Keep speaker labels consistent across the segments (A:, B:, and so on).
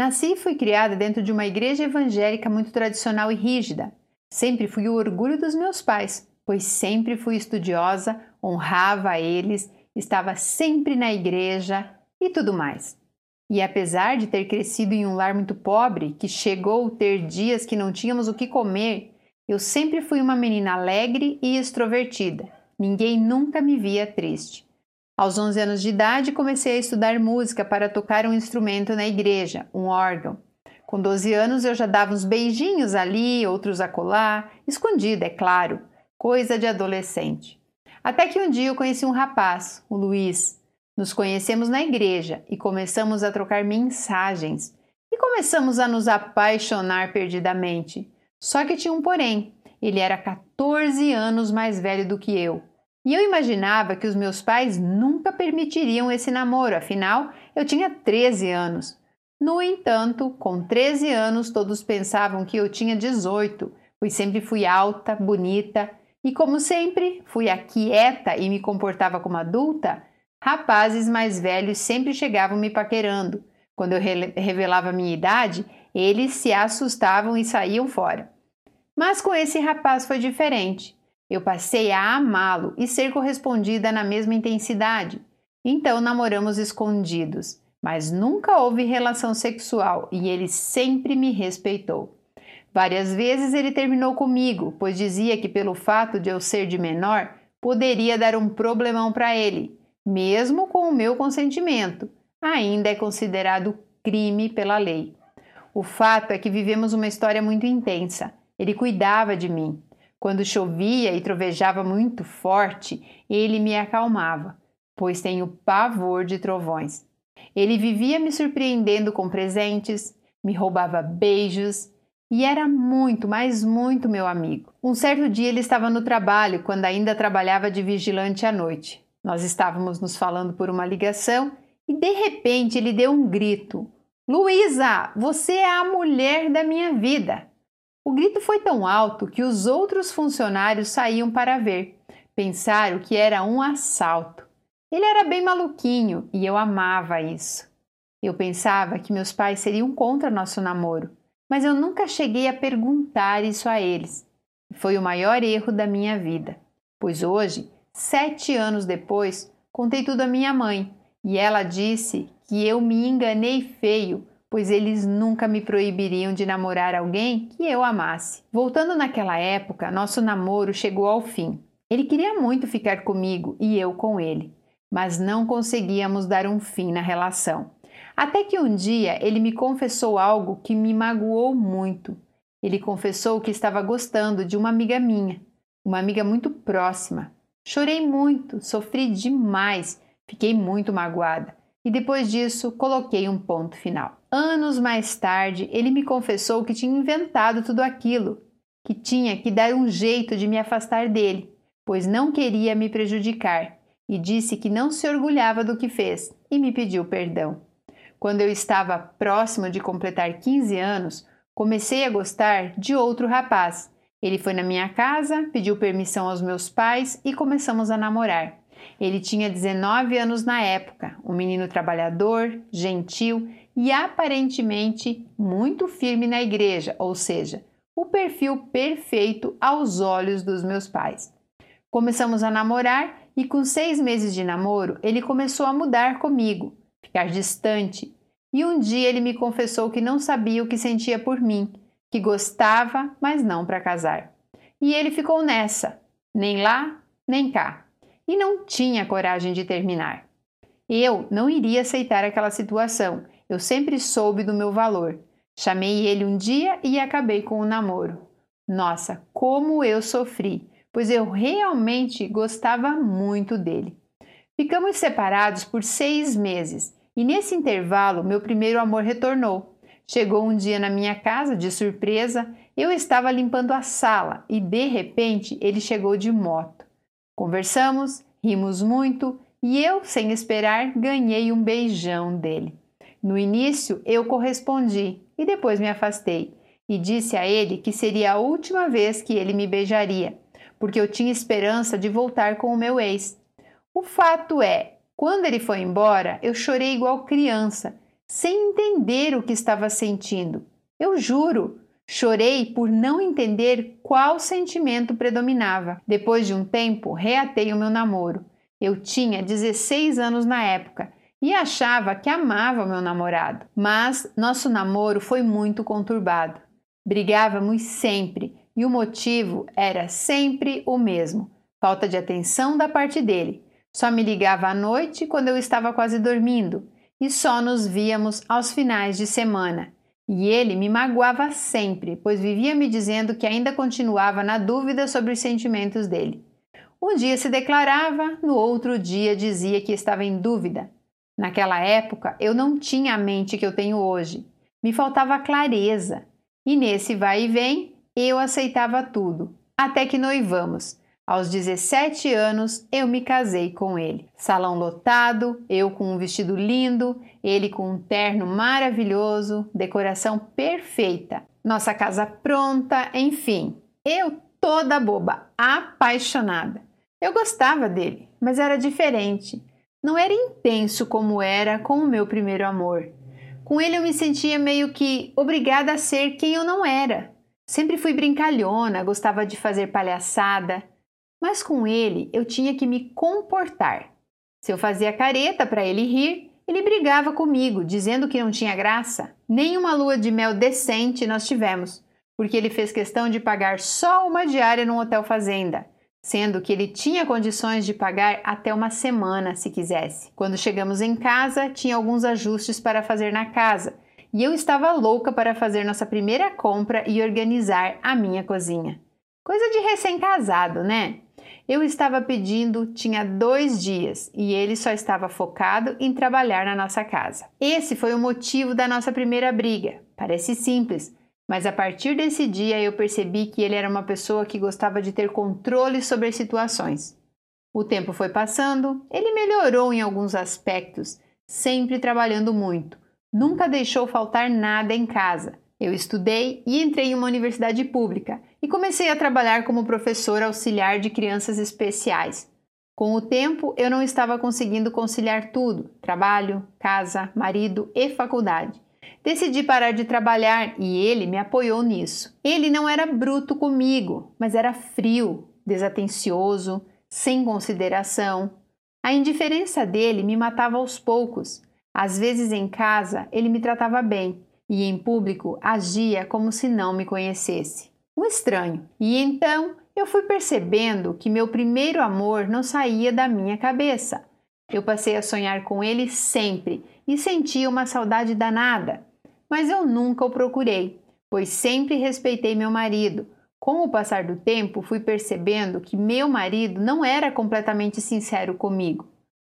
A: Nasci e fui criada dentro de uma igreja evangélica muito tradicional e rígida. Sempre fui o orgulho dos meus pais, pois sempre fui estudiosa, honrava eles, estava sempre na igreja e tudo mais. E apesar de ter crescido em um lar muito pobre, que chegou a ter dias que não tínhamos o que comer, eu sempre fui uma menina alegre e extrovertida. Ninguém nunca me via triste. Aos 11 anos de idade, comecei a estudar música para tocar um instrumento na igreja, um órgão. Com 12 anos, eu já dava uns beijinhos ali, outros acolá, escondida, é claro, coisa de adolescente. Até que um dia eu conheci um rapaz, o Luiz. Nos conhecemos na igreja e começamos a trocar mensagens. E começamos a nos apaixonar perdidamente. Só que tinha um porém. Ele era 14 anos mais velho do que eu. E eu imaginava que os meus pais nunca permitiriam esse namoro, afinal, eu tinha 13 anos. No entanto, com 13 anos, todos pensavam que eu tinha 18, pois sempre fui alta, bonita e, como sempre, fui aquieta e me comportava como adulta. Rapazes mais velhos sempre chegavam me paquerando. Quando eu revelava minha idade, eles se assustavam e saíam fora. Mas com esse rapaz foi diferente. Eu passei a amá-lo e ser correspondida na mesma intensidade. Então namoramos escondidos, mas nunca houve relação sexual e ele sempre me respeitou. Várias vezes ele terminou comigo, pois dizia que pelo fato de eu ser de menor, poderia dar um problemão para ele, mesmo com o meu consentimento. Ainda é considerado crime pela lei. O fato é que vivemos uma história muito intensa. Ele cuidava de mim, quando chovia e trovejava muito forte, ele me acalmava, pois tenho pavor de trovões. Ele vivia me surpreendendo com presentes, me roubava beijos e era muito, mas muito meu amigo. Um certo dia ele estava no trabalho, quando ainda trabalhava de vigilante à noite. Nós estávamos nos falando por uma ligação e de repente ele deu um grito: Luísa, você é a mulher da minha vida! O grito foi tão alto que os outros funcionários saíam para ver. Pensaram que era um assalto. Ele era bem maluquinho e eu amava isso. Eu pensava que meus pais seriam contra nosso namoro, mas eu nunca cheguei a perguntar isso a eles. Foi o maior erro da minha vida, pois hoje, sete anos depois, contei tudo à minha mãe e ela disse que eu me enganei feio pois eles nunca me proibiriam de namorar alguém que eu amasse. Voltando naquela época, nosso namoro chegou ao fim. Ele queria muito ficar comigo e eu com ele, mas não conseguíamos dar um fim na relação. Até que um dia ele me confessou algo que me magoou muito. Ele confessou que estava gostando de uma amiga minha, uma amiga muito próxima. Chorei muito, sofri demais, fiquei muito magoada e depois disso coloquei um ponto final. Anos mais tarde, ele me confessou que tinha inventado tudo aquilo, que tinha que dar um jeito de me afastar dele, pois não queria me prejudicar, e disse que não se orgulhava do que fez e me pediu perdão. Quando eu estava próximo de completar 15 anos, comecei a gostar de outro rapaz. Ele foi na minha casa, pediu permissão aos meus pais e começamos a namorar. Ele tinha 19 anos na época, um menino trabalhador, gentil e aparentemente muito firme na igreja, ou seja, o perfil perfeito aos olhos dos meus pais. Começamos a namorar e, com seis meses de namoro, ele começou a mudar comigo, ficar distante. E um dia ele me confessou que não sabia o que sentia por mim, que gostava, mas não para casar. E ele ficou nessa, nem lá, nem cá e não tinha coragem de terminar. Eu não iria aceitar aquela situação. Eu sempre soube do meu valor. Chamei ele um dia e acabei com o namoro. Nossa, como eu sofri, pois eu realmente gostava muito dele. Ficamos separados por seis meses e nesse intervalo meu primeiro amor retornou. Chegou um dia na minha casa de surpresa, eu estava limpando a sala e de repente ele chegou de moto. Conversamos, rimos muito e eu, sem esperar, ganhei um beijão dele. No início eu correspondi e depois me afastei e disse a ele que seria a última vez que ele me beijaria, porque eu tinha esperança de voltar com o meu ex. O fato é, quando ele foi embora, eu chorei igual criança, sem entender o que estava sentindo. Eu juro, chorei por não entender qual sentimento predominava. Depois de um tempo, reatei o meu namoro. Eu tinha 16 anos na época e achava que amava meu namorado, mas nosso namoro foi muito conturbado. Brigávamos sempre e o motivo era sempre o mesmo: falta de atenção da parte dele. Só me ligava à noite quando eu estava quase dormindo e só nos víamos aos finais de semana. E ele me magoava sempre, pois vivia me dizendo que ainda continuava na dúvida sobre os sentimentos dele. Um dia se declarava, no outro dia dizia que estava em dúvida. Naquela época eu não tinha a mente que eu tenho hoje. Me faltava clareza. E nesse vai e vem, eu aceitava tudo. Até que noivamos. Aos 17 anos, eu me casei com ele. Salão lotado, eu com um vestido lindo, ele com um terno maravilhoso, decoração perfeita. Nossa casa pronta, enfim. Eu toda boba, apaixonada. Eu gostava dele, mas era diferente. Não era intenso como era com o meu primeiro amor. Com ele eu me sentia meio que obrigada a ser quem eu não era. Sempre fui brincalhona, gostava de fazer palhaçada, mas com ele eu tinha que me comportar. Se eu fazia careta para ele rir, ele brigava comigo, dizendo que não tinha graça. Nem uma lua de mel decente nós tivemos, porque ele fez questão de pagar só uma diária num hotel fazenda sendo que ele tinha condições de pagar até uma semana se quisesse. Quando chegamos em casa, tinha alguns ajustes para fazer na casa e eu estava louca para fazer nossa primeira compra e organizar a minha cozinha. Coisa de recém-casado, né? Eu estava pedindo, tinha dois dias e ele só estava focado em trabalhar na nossa casa. Esse foi o motivo da nossa primeira briga. Parece simples, mas a partir desse dia eu percebi que ele era uma pessoa que gostava de ter controle sobre as situações. O tempo foi passando, ele melhorou em alguns aspectos, sempre trabalhando muito. Nunca deixou faltar nada em casa. Eu estudei e entrei em uma universidade pública e comecei a trabalhar como professor auxiliar de crianças especiais. Com o tempo, eu não estava conseguindo conciliar tudo: trabalho, casa, marido e faculdade. Decidi parar de trabalhar e ele me apoiou nisso. Ele não era bruto comigo, mas era frio, desatencioso, sem consideração. A indiferença dele me matava aos poucos. Às vezes em casa ele me tratava bem e em público agia como se não me conhecesse. Um estranho. E então eu fui percebendo que meu primeiro amor não saía da minha cabeça. Eu passei a sonhar com ele sempre e sentia uma saudade danada mas eu nunca o procurei, pois sempre respeitei meu marido. Com o passar do tempo, fui percebendo que meu marido não era completamente sincero comigo.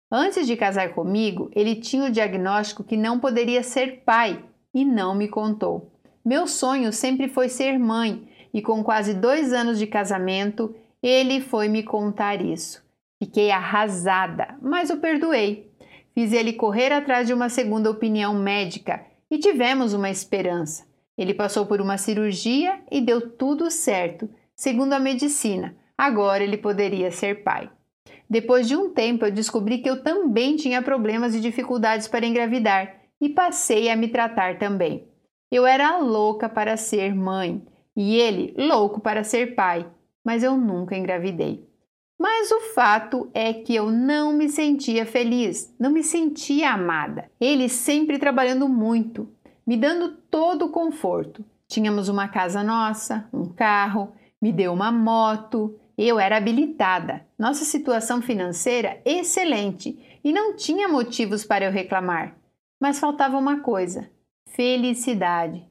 A: Antes de casar comigo, ele tinha o diagnóstico que não poderia ser pai e não me contou. Meu sonho sempre foi ser mãe e, com quase dois anos de casamento, ele foi me contar isso. Fiquei arrasada, mas o perdoei. Fiz ele correr atrás de uma segunda opinião médica e tivemos uma esperança. Ele passou por uma cirurgia e deu tudo certo, segundo a medicina. Agora ele poderia ser pai. Depois de um tempo, eu descobri que eu também tinha problemas e dificuldades para engravidar e passei a me tratar também. Eu era louca para ser mãe e ele louco para ser pai, mas eu nunca engravidei. Mas o fato é que eu não me sentia feliz, não me sentia amada. Ele sempre trabalhando muito, me dando todo o conforto. Tínhamos uma casa nossa, um carro, me deu uma moto, eu era habilitada. Nossa situação financeira excelente e não tinha motivos para eu reclamar. Mas faltava uma coisa: felicidade.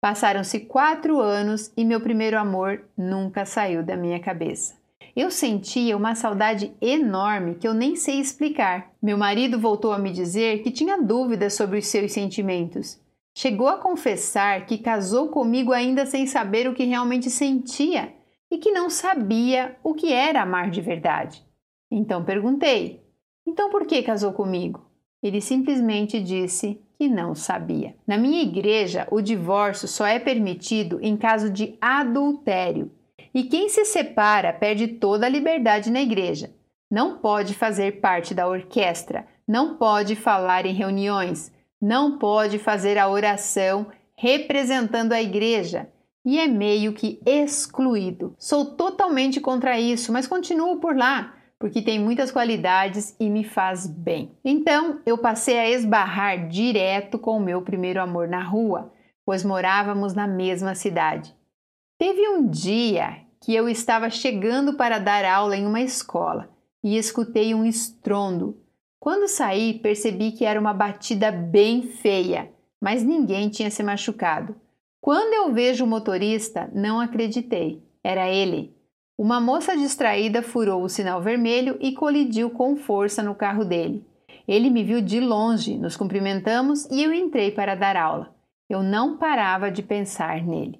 A: Passaram-se quatro anos e meu primeiro amor nunca saiu da minha cabeça. Eu sentia uma saudade enorme que eu nem sei explicar. Meu marido voltou a me dizer que tinha dúvidas sobre os seus sentimentos. Chegou a confessar que casou comigo ainda sem saber o que realmente sentia e que não sabia o que era amar de verdade. Então perguntei: então por que casou comigo? Ele simplesmente disse que não sabia. Na minha igreja, o divórcio só é permitido em caso de adultério e quem se separa perde toda a liberdade na igreja. Não pode fazer parte da orquestra, não pode falar em reuniões, não pode fazer a oração representando a igreja e é meio que excluído. Sou totalmente contra isso, mas continuo por lá porque tem muitas qualidades e me faz bem. Então eu passei a esbarrar direto com o meu primeiro amor na rua, pois morávamos na mesma cidade. Teve um dia que eu estava chegando para dar aula em uma escola e escutei um estrondo. Quando saí, percebi que era uma batida bem feia, mas ninguém tinha se machucado. Quando eu vejo o motorista, não acreditei. Era ele. Uma moça distraída furou o sinal vermelho e colidiu com força no carro dele. Ele me viu de longe, nos cumprimentamos e eu entrei para dar aula. Eu não parava de pensar nele.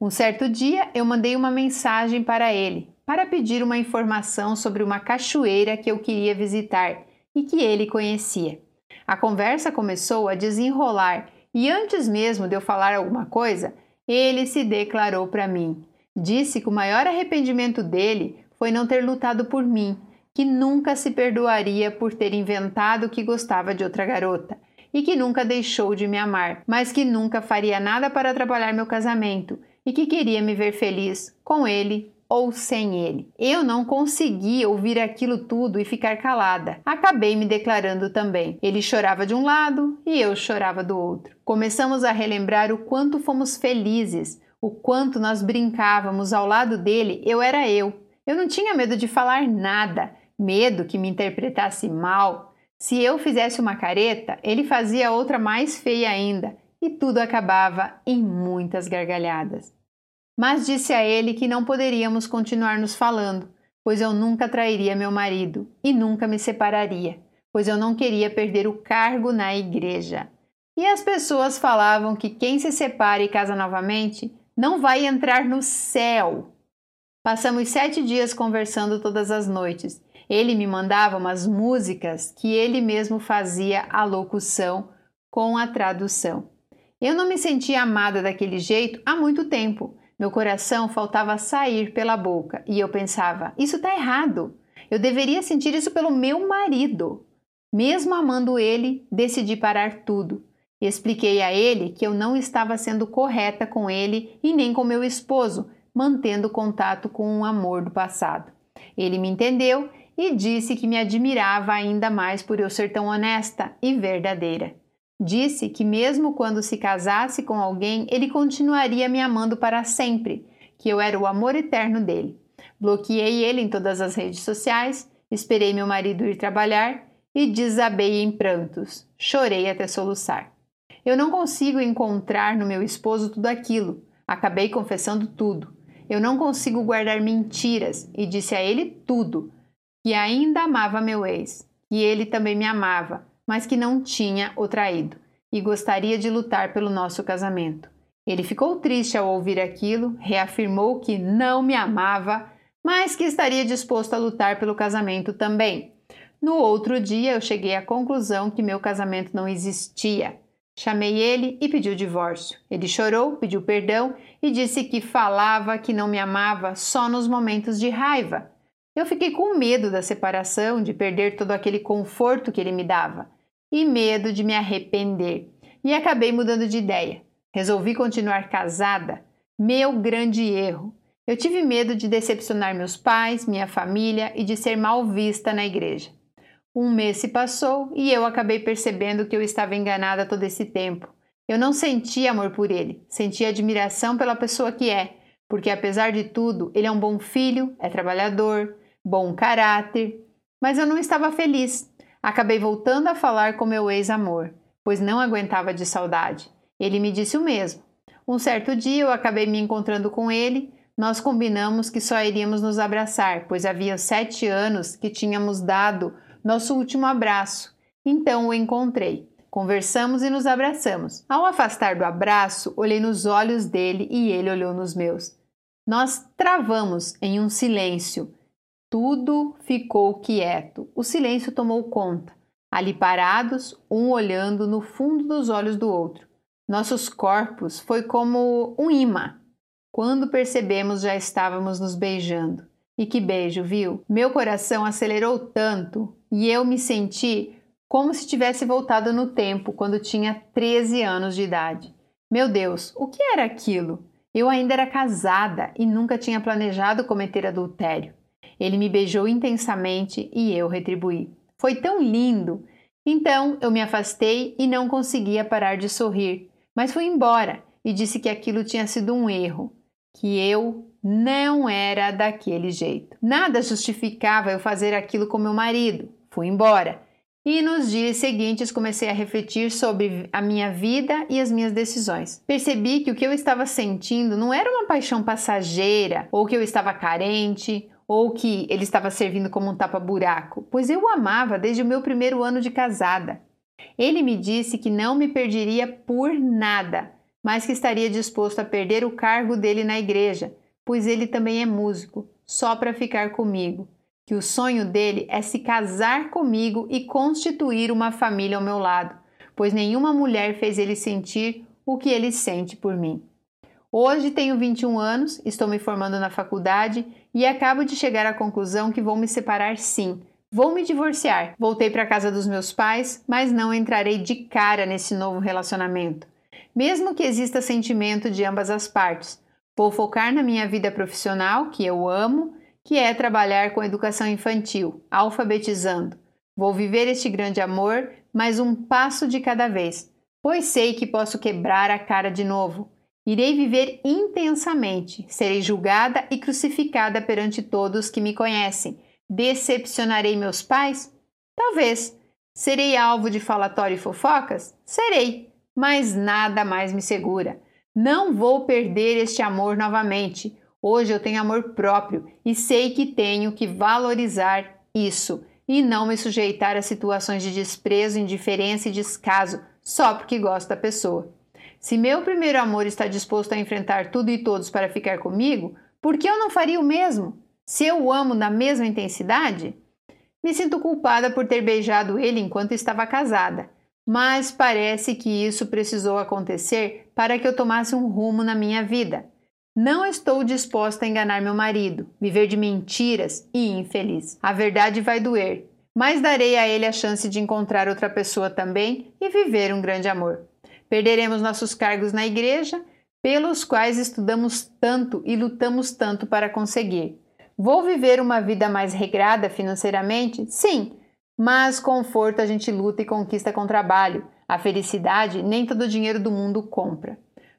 A: Um certo dia eu mandei uma mensagem para ele para pedir uma informação sobre uma cachoeira que eu queria visitar e que ele conhecia. A conversa começou a desenrolar e antes mesmo de eu falar alguma coisa, ele se declarou para mim. Disse que o maior arrependimento dele foi não ter lutado por mim, que nunca se perdoaria por ter inventado que gostava de outra garota e que nunca deixou de me amar, mas que nunca faria nada para atrapalhar meu casamento e que queria me ver feliz com ele ou sem ele. Eu não consegui ouvir aquilo tudo e ficar calada. Acabei me declarando também. Ele chorava de um lado e eu chorava do outro. Começamos a relembrar o quanto fomos felizes, o quanto nós brincávamos ao lado dele, eu era eu. Eu não tinha medo de falar nada, medo que me interpretasse mal. Se eu fizesse uma careta, ele fazia outra mais feia ainda, e tudo acabava em muitas gargalhadas. Mas disse a ele que não poderíamos continuar nos falando, pois eu nunca trairia meu marido e nunca me separaria, pois eu não queria perder o cargo na igreja. E as pessoas falavam que quem se separa e casa novamente não vai entrar no céu. Passamos sete dias conversando todas as noites. Ele me mandava umas músicas que ele mesmo fazia a locução com a tradução. Eu não me sentia amada daquele jeito há muito tempo. Meu coração faltava sair pela boca e eu pensava: isso está errado. Eu deveria sentir isso pelo meu marido. Mesmo amando ele, decidi parar tudo. Expliquei a ele que eu não estava sendo correta com ele e nem com meu esposo, mantendo contato com um amor do passado. Ele me entendeu e disse que me admirava ainda mais por eu ser tão honesta e verdadeira. Disse que, mesmo quando se casasse com alguém, ele continuaria me amando para sempre, que eu era o amor eterno dele. Bloqueei ele em todas as redes sociais, esperei meu marido ir trabalhar e desabei em prantos. Chorei até soluçar. Eu não consigo encontrar no meu esposo tudo aquilo. Acabei confessando tudo. Eu não consigo guardar mentiras e disse a ele tudo: que ainda amava meu ex, que ele também me amava, mas que não tinha o traído e gostaria de lutar pelo nosso casamento. Ele ficou triste ao ouvir aquilo, reafirmou que não me amava, mas que estaria disposto a lutar pelo casamento também. No outro dia, eu cheguei à conclusão que meu casamento não existia Chamei ele e pedi o divórcio. Ele chorou, pediu perdão e disse que falava que não me amava só nos momentos de raiva. Eu fiquei com medo da separação, de perder todo aquele conforto que ele me dava e medo de me arrepender. E acabei mudando de ideia. Resolvi continuar casada. Meu grande erro. Eu tive medo de decepcionar meus pais, minha família e de ser mal vista na igreja. Um mês se passou e eu acabei percebendo que eu estava enganada todo esse tempo. Eu não sentia amor por ele, sentia admiração pela pessoa que é, porque apesar de tudo, ele é um bom filho, é trabalhador, bom caráter. Mas eu não estava feliz. Acabei voltando a falar com meu ex-amor, pois não aguentava de saudade. Ele me disse o mesmo. Um certo dia eu acabei me encontrando com ele. Nós combinamos que só iríamos nos abraçar, pois havia sete anos que tínhamos dado nosso último abraço. Então o encontrei. Conversamos e nos abraçamos. Ao afastar do abraço, olhei nos olhos dele e ele olhou nos meus. Nós travamos em um silêncio. Tudo ficou quieto. O silêncio tomou conta. Ali parados, um olhando no fundo dos olhos do outro. Nossos corpos foi como um imã. Quando percebemos, já estávamos nos beijando. E que beijo, viu? Meu coração acelerou tanto e eu me senti como se tivesse voltado no tempo quando tinha 13 anos de idade. Meu Deus, o que era aquilo? Eu ainda era casada e nunca tinha planejado cometer adultério. Ele me beijou intensamente e eu retribuí. Foi tão lindo! Então eu me afastei e não conseguia parar de sorrir, mas fui embora e disse que aquilo tinha sido um erro, que eu não era daquele jeito. Nada justificava eu fazer aquilo com meu marido. Fui embora. E nos dias seguintes comecei a refletir sobre a minha vida e as minhas decisões. Percebi que o que eu estava sentindo não era uma paixão passageira, ou que eu estava carente, ou que ele estava servindo como um tapa-buraco, pois eu o amava desde o meu primeiro ano de casada. Ele me disse que não me perderia por nada, mas que estaria disposto a perder o cargo dele na igreja, pois ele também é músico, só para ficar comigo que o sonho dele é se casar comigo e constituir uma família ao meu lado, pois nenhuma mulher fez ele sentir o que ele sente por mim. Hoje tenho 21 anos, estou me formando na faculdade e acabo de chegar à conclusão que vou me separar sim. Vou me divorciar. Voltei para a casa dos meus pais, mas não entrarei de cara nesse novo relacionamento. Mesmo que exista sentimento de ambas as partes, vou focar na minha vida profissional, que eu amo, que é trabalhar com educação infantil, alfabetizando. Vou viver este grande amor, mas um passo de cada vez, pois sei que posso quebrar a cara de novo. Irei viver intensamente, serei julgada e crucificada perante todos que me conhecem. Decepcionarei meus pais? Talvez. Serei alvo de falatório e fofocas? Serei, mas nada mais me segura. Não vou perder este amor novamente. Hoje eu tenho amor próprio e sei que tenho que valorizar isso e não me sujeitar a situações de desprezo, indiferença e descaso só porque gosto da pessoa. Se meu primeiro amor está disposto a enfrentar tudo e todos para ficar comigo, por que eu não faria o mesmo? Se eu o amo na mesma intensidade? Me sinto culpada por ter beijado ele enquanto estava casada, mas parece que isso precisou acontecer para que eu tomasse um rumo na minha vida. Não estou disposta a enganar meu marido, viver de mentiras e infeliz. A verdade vai doer, mas darei a ele a chance de encontrar outra pessoa também e viver um grande amor. Perderemos nossos cargos na igreja, pelos quais estudamos tanto e lutamos tanto para conseguir. Vou viver uma vida mais regrada financeiramente? Sim, mas conforto a gente luta e conquista com trabalho. A felicidade nem todo o dinheiro do mundo compra.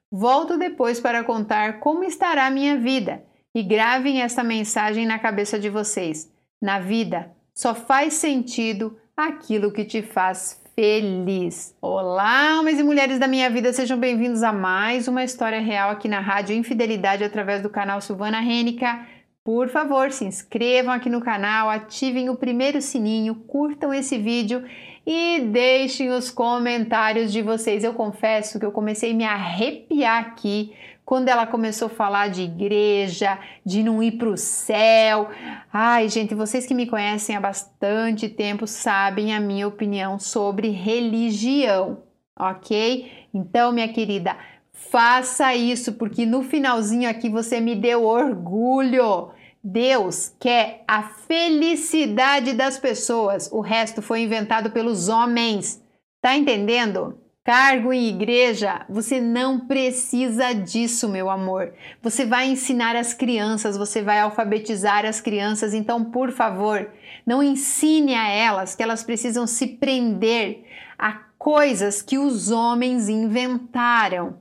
A: Volto depois para contar como estará a minha vida e gravem esta mensagem na cabeça de vocês. Na vida só faz sentido aquilo que te faz feliz. Olá, homens e mulheres da minha vida, sejam bem-vindos a mais uma história real aqui na Rádio Infidelidade através do canal Silvana Rênica. Por favor, se inscrevam aqui no canal, ativem o primeiro sininho, curtam esse vídeo e deixem os comentários de vocês. Eu confesso que eu comecei a me arrepiar aqui quando ela começou a falar de igreja, de não ir para o céu. Ai, gente, vocês que me conhecem há bastante tempo sabem a minha opinião sobre religião, ok? Então, minha querida, faça isso porque no finalzinho aqui você me deu orgulho. Deus quer a felicidade das pessoas, o resto foi inventado pelos homens. Tá entendendo? Cargo em igreja, você não precisa disso, meu amor. Você vai ensinar as crianças, você vai alfabetizar as crianças, então, por favor, não ensine a elas que elas precisam se prender a coisas que os homens inventaram.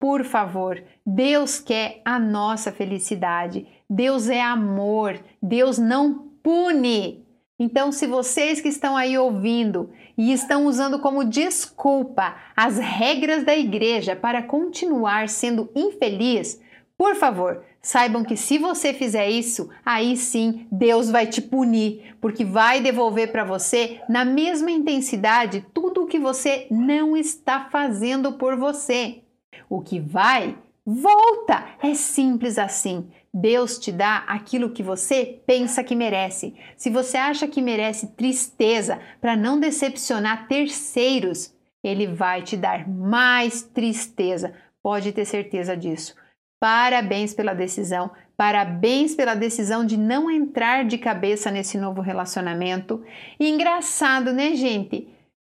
A: Por favor, Deus quer a nossa felicidade. Deus é amor. Deus não pune. Então, se vocês que estão aí ouvindo e estão usando como desculpa as regras da igreja para continuar sendo infeliz, por favor, saibam que se você fizer isso, aí sim Deus vai te punir, porque vai devolver para você na mesma intensidade tudo o que você não está fazendo por você. O que vai, volta! É simples assim. Deus te dá aquilo que você pensa que merece. Se você acha que merece tristeza para não decepcionar terceiros, Ele vai te dar mais tristeza. Pode ter certeza disso. Parabéns pela decisão, parabéns pela decisão de não entrar de cabeça nesse novo relacionamento. E engraçado, né, gente?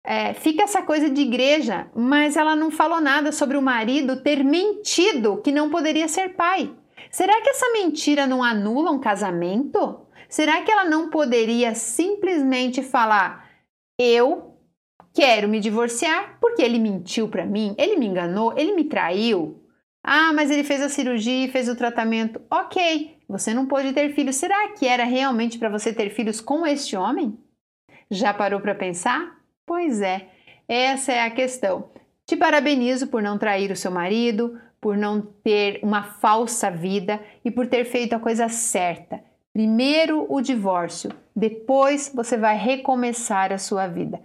A: É, fica essa coisa de igreja, mas ela não falou nada sobre o marido ter mentido que não poderia ser pai. Será que essa mentira não anula um casamento? Será que ela não poderia simplesmente falar: eu quero me divorciar porque ele mentiu para mim, ele me enganou, ele me traiu? Ah, mas ele fez a cirurgia e fez o tratamento. Ok, você não pôde ter filhos. Será que era realmente para você ter filhos com este homem? Já parou para pensar? Pois é, essa é a questão. Te parabenizo por não trair o seu marido, por não ter uma falsa vida e por ter feito a coisa certa. Primeiro o divórcio, depois você vai recomeçar a sua vida.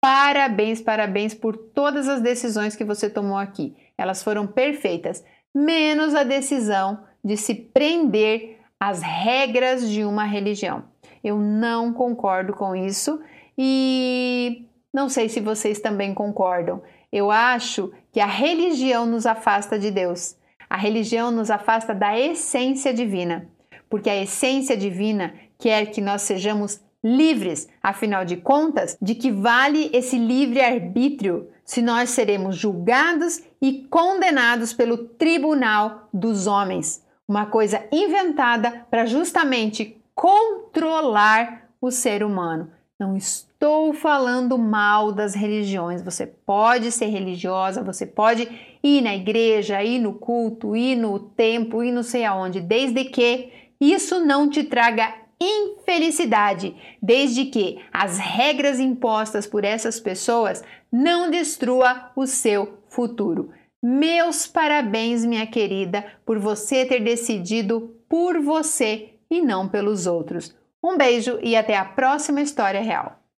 A: Parabéns, parabéns por todas as decisões que você tomou aqui. Elas foram perfeitas, menos a decisão de se prender às regras de uma religião. Eu não concordo com isso e não sei se vocês também concordam. Eu acho que a religião nos afasta de Deus. A religião nos afasta da essência divina, porque a essência divina quer que nós sejamos livres. Afinal de contas, de que vale esse livre-arbítrio se nós seremos julgados e condenados pelo tribunal dos homens? Uma coisa inventada para justamente controlar o ser humano. Não estou falando mal das religiões. Você pode ser religiosa, você pode ir na igreja, ir no culto, ir no templo, ir não sei aonde, desde que isso não te traga infelicidade, desde que as regras impostas por essas pessoas não destrua o seu futuro. Meus parabéns, minha querida, por você ter decidido por você e não pelos outros. Um beijo e até a próxima história real.